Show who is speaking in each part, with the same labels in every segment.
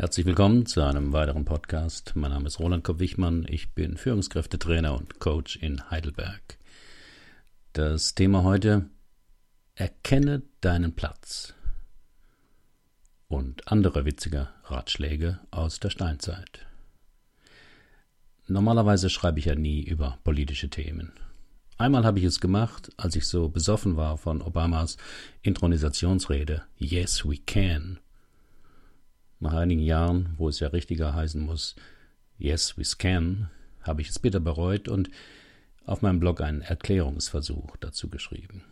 Speaker 1: Herzlich willkommen zu einem weiteren Podcast. Mein Name ist Roland Kopp-Wichmann. Ich bin Führungskräftetrainer und Coach in Heidelberg. Das Thema heute: Erkenne deinen Platz. Und andere witzige Ratschläge aus der Steinzeit. Normalerweise schreibe ich ja nie über politische Themen. Einmal habe ich es gemacht, als ich so besoffen war von Obamas Intronisationsrede Yes, we can nach einigen Jahren, wo es ja richtiger heißen muss, Yes, we can, habe ich es bitter bereut und auf meinem Blog einen Erklärungsversuch dazu geschrieben.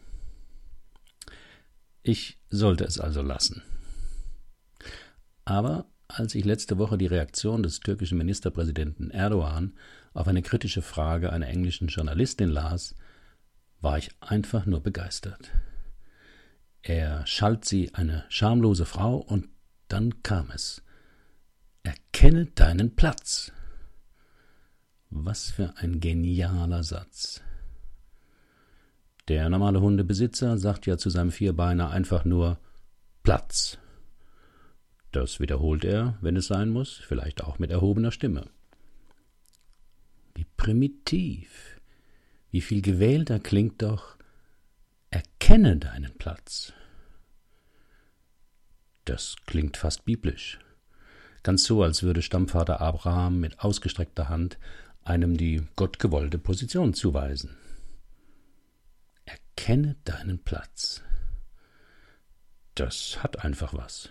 Speaker 1: Ich sollte es also lassen. Aber als ich letzte Woche die Reaktion des türkischen Ministerpräsidenten Erdogan auf eine kritische Frage einer englischen Journalistin las, war ich einfach nur begeistert. Er schalt sie eine schamlose Frau und dann kam es. Erkenne deinen Platz. Was für ein genialer Satz. Der normale Hundebesitzer sagt ja zu seinem Vierbeiner einfach nur Platz. Das wiederholt er, wenn es sein muss, vielleicht auch mit erhobener Stimme. Wie primitiv, wie viel gewählter klingt doch Erkenne deinen Platz. Das klingt fast biblisch. Ganz so, als würde Stammvater Abraham mit ausgestreckter Hand einem die gottgewollte Position zuweisen. Erkenne deinen Platz. Das hat einfach was.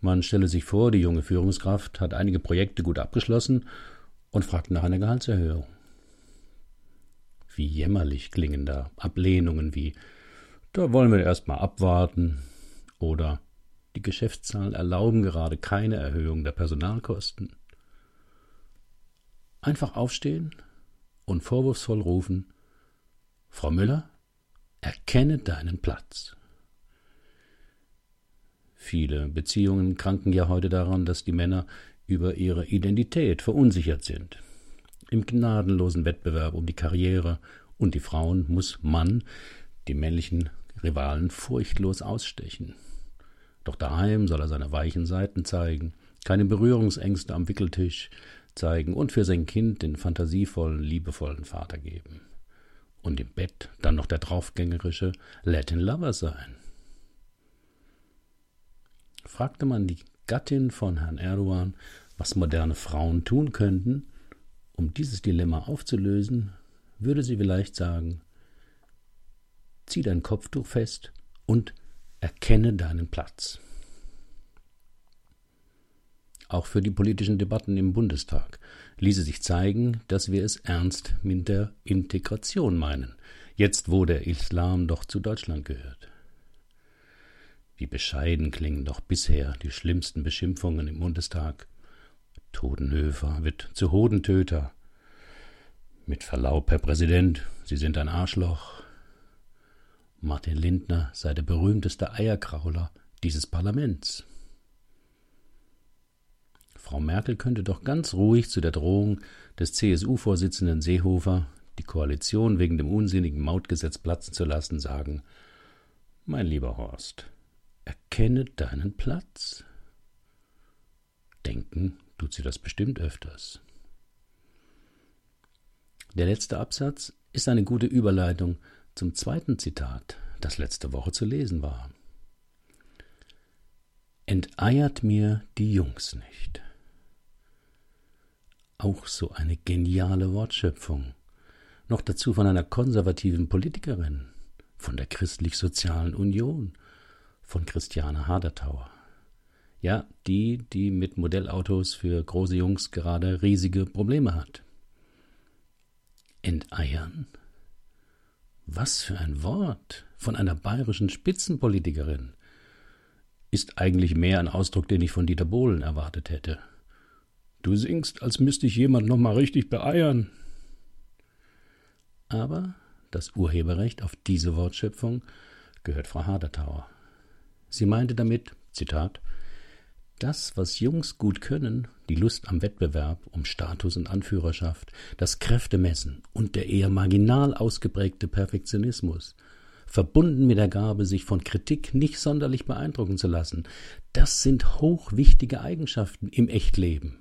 Speaker 1: Man stelle sich vor, die junge Führungskraft hat einige Projekte gut abgeschlossen und fragt nach einer Gehaltserhöhung. Wie jämmerlich klingen da Ablehnungen wie da wollen wir erst mal abwarten, oder die Geschäftszahlen erlauben gerade keine Erhöhung der Personalkosten. Einfach aufstehen und vorwurfsvoll rufen Frau Müller, erkenne deinen Platz. Viele Beziehungen kranken ja heute daran, dass die Männer über ihre Identität verunsichert sind. Im gnadenlosen Wettbewerb um die Karriere und die Frauen muss Mann die männlichen Rivalen furchtlos ausstechen. Doch daheim soll er seine weichen Seiten zeigen, keine Berührungsängste am Wickeltisch zeigen und für sein Kind den fantasievollen, liebevollen Vater geben. Und im Bett dann noch der draufgängerische Latin Lover sein. Fragte man die Gattin von Herrn Erdogan, was moderne Frauen tun könnten, um dieses Dilemma aufzulösen, würde sie vielleicht sagen, zieh dein Kopftuch fest und Erkenne deinen Platz. Auch für die politischen Debatten im Bundestag ließe sich zeigen, dass wir es ernst mit der Integration meinen, jetzt wo der Islam doch zu Deutschland gehört. Wie bescheiden klingen doch bisher die schlimmsten Beschimpfungen im Bundestag. Totenhöfer wird zu Hodentöter. Mit Verlaub, Herr Präsident, Sie sind ein Arschloch. Martin Lindner sei der berühmteste Eierkrauler dieses Parlaments. Frau Merkel könnte doch ganz ruhig zu der Drohung des CSU-Vorsitzenden Seehofer, die Koalition wegen dem unsinnigen Mautgesetz platzen zu lassen, sagen Mein lieber Horst, erkenne deinen Platz. Denken tut sie das bestimmt öfters. Der letzte Absatz ist eine gute Überleitung zum zweiten Zitat, das letzte Woche zu lesen war. Enteiert mir die Jungs nicht. Auch so eine geniale Wortschöpfung. Noch dazu von einer konservativen Politikerin, von der Christlich-Sozialen Union, von Christiane Hadertauer. Ja, die, die mit Modellautos für große Jungs gerade riesige Probleme hat. Enteiern? Was für ein Wort von einer bayerischen Spitzenpolitikerin. Ist eigentlich mehr ein Ausdruck, den ich von Dieter Bohlen erwartet hätte. Du singst, als müsste ich jemand noch mal richtig beeiern. Aber das Urheberrecht auf diese Wortschöpfung gehört Frau Hadertauer. Sie meinte damit, Zitat, das, was Jungs gut können, die Lust am Wettbewerb, um Status und Anführerschaft, das Kräftemessen und der eher marginal ausgeprägte Perfektionismus, verbunden mit der Gabe, sich von Kritik nicht sonderlich beeindrucken zu lassen, das sind hochwichtige Eigenschaften im Echtleben.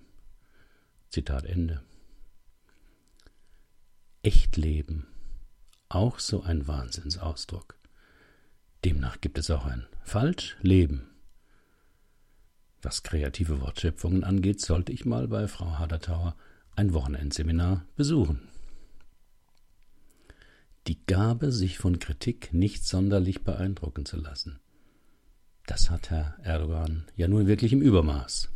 Speaker 1: Zitat Ende. Echtleben. Auch so ein Wahnsinnsausdruck. Demnach gibt es auch ein Falschleben. Was kreative Wortschöpfungen angeht, sollte ich mal bei Frau Hadertauer ein Wochenendseminar besuchen. Die Gabe, sich von Kritik nicht sonderlich beeindrucken zu lassen. Das hat Herr Erdogan ja nun wirklich im Übermaß.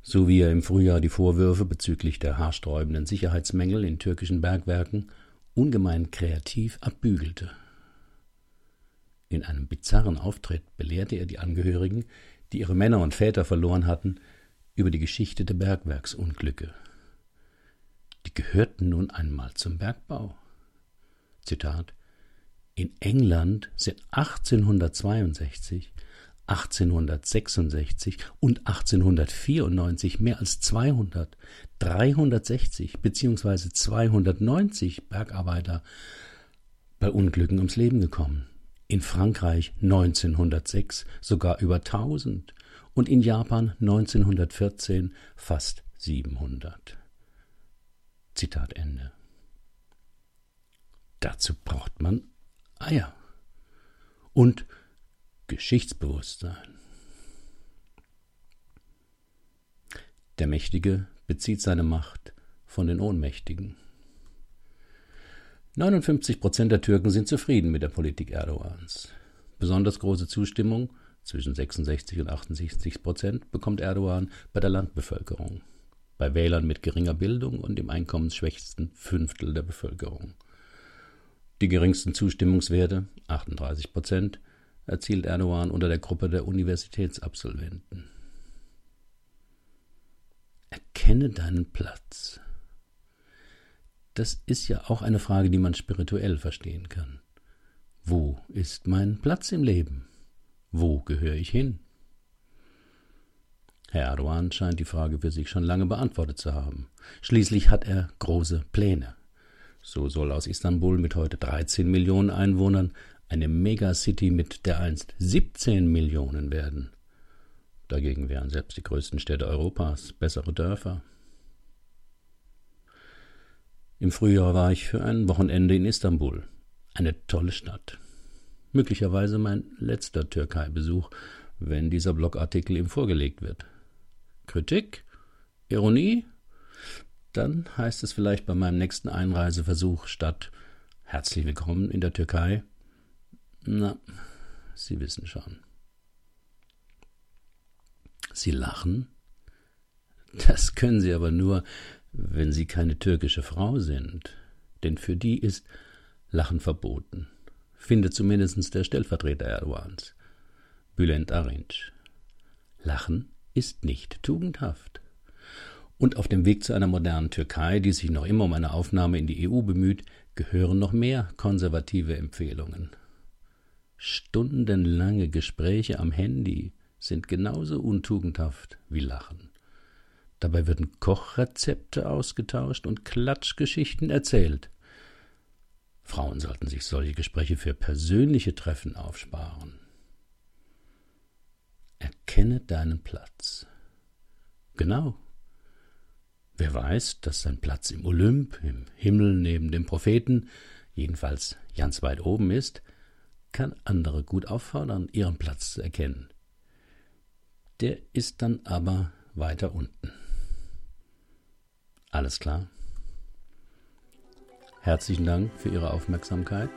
Speaker 1: So wie er im Frühjahr die Vorwürfe bezüglich der haarsträubenden Sicherheitsmängel in türkischen Bergwerken ungemein kreativ abbügelte. In einem bizarren Auftritt belehrte er die Angehörigen, die ihre Männer und Väter verloren hatten, über die Geschichte der Bergwerksunglücke. Die gehörten nun einmal zum Bergbau. Zitat In England sind 1862, 1866 und 1894 mehr als 200, 360 bzw. 290 Bergarbeiter bei Unglücken ums Leben gekommen. In Frankreich 1906 sogar über 1000 und in Japan 1914 fast 700. Zitat Ende. Dazu braucht man Eier und Geschichtsbewusstsein. Der Mächtige bezieht seine Macht von den Ohnmächtigen. 59 Prozent der Türken sind zufrieden mit der Politik Erdogans. Besonders große Zustimmung, zwischen 66 und 68 Prozent, bekommt Erdogan bei der Landbevölkerung, bei Wählern mit geringer Bildung und dem einkommensschwächsten Fünftel der Bevölkerung. Die geringsten Zustimmungswerte, 38 Prozent, erzielt Erdogan unter der Gruppe der Universitätsabsolventen. Erkenne deinen Platz. Das ist ja auch eine Frage, die man spirituell verstehen kann. Wo ist mein Platz im Leben? Wo gehöre ich hin? Herr Erdogan scheint die Frage für sich schon lange beantwortet zu haben. Schließlich hat er große Pläne. So soll aus Istanbul mit heute 13 Millionen Einwohnern eine Megacity mit der einst 17 Millionen werden. Dagegen wären selbst die größten Städte Europas bessere Dörfer. Im Frühjahr war ich für ein Wochenende in Istanbul. Eine tolle Stadt. Möglicherweise mein letzter Türkei-Besuch, wenn dieser Blogartikel ihm vorgelegt wird. Kritik? Ironie? Dann heißt es vielleicht bei meinem nächsten Einreiseversuch statt Herzlich willkommen in der Türkei. Na, Sie wissen schon. Sie lachen? Das können Sie aber nur, wenn Sie keine türkische Frau sind, denn für die ist Lachen verboten, findet zumindest der Stellvertreter Erdogans, Bülent Arınç. Lachen ist nicht tugendhaft. Und auf dem Weg zu einer modernen Türkei, die sich noch immer um eine Aufnahme in die EU bemüht, gehören noch mehr konservative Empfehlungen. Stundenlange Gespräche am Handy sind genauso untugendhaft wie Lachen. Dabei werden Kochrezepte ausgetauscht und Klatschgeschichten erzählt. Frauen sollten sich solche Gespräche für persönliche Treffen aufsparen. Erkenne deinen Platz. Genau, Wer weiß, dass sein Platz im Olymp, im Himmel neben dem Propheten, jedenfalls ganz weit oben ist, kann andere gut auffordern, ihren Platz zu erkennen. Der ist dann aber weiter unten. Alles klar? Herzlichen Dank für Ihre Aufmerksamkeit.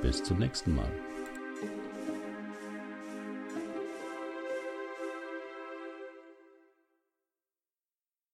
Speaker 1: Bis zum nächsten Mal.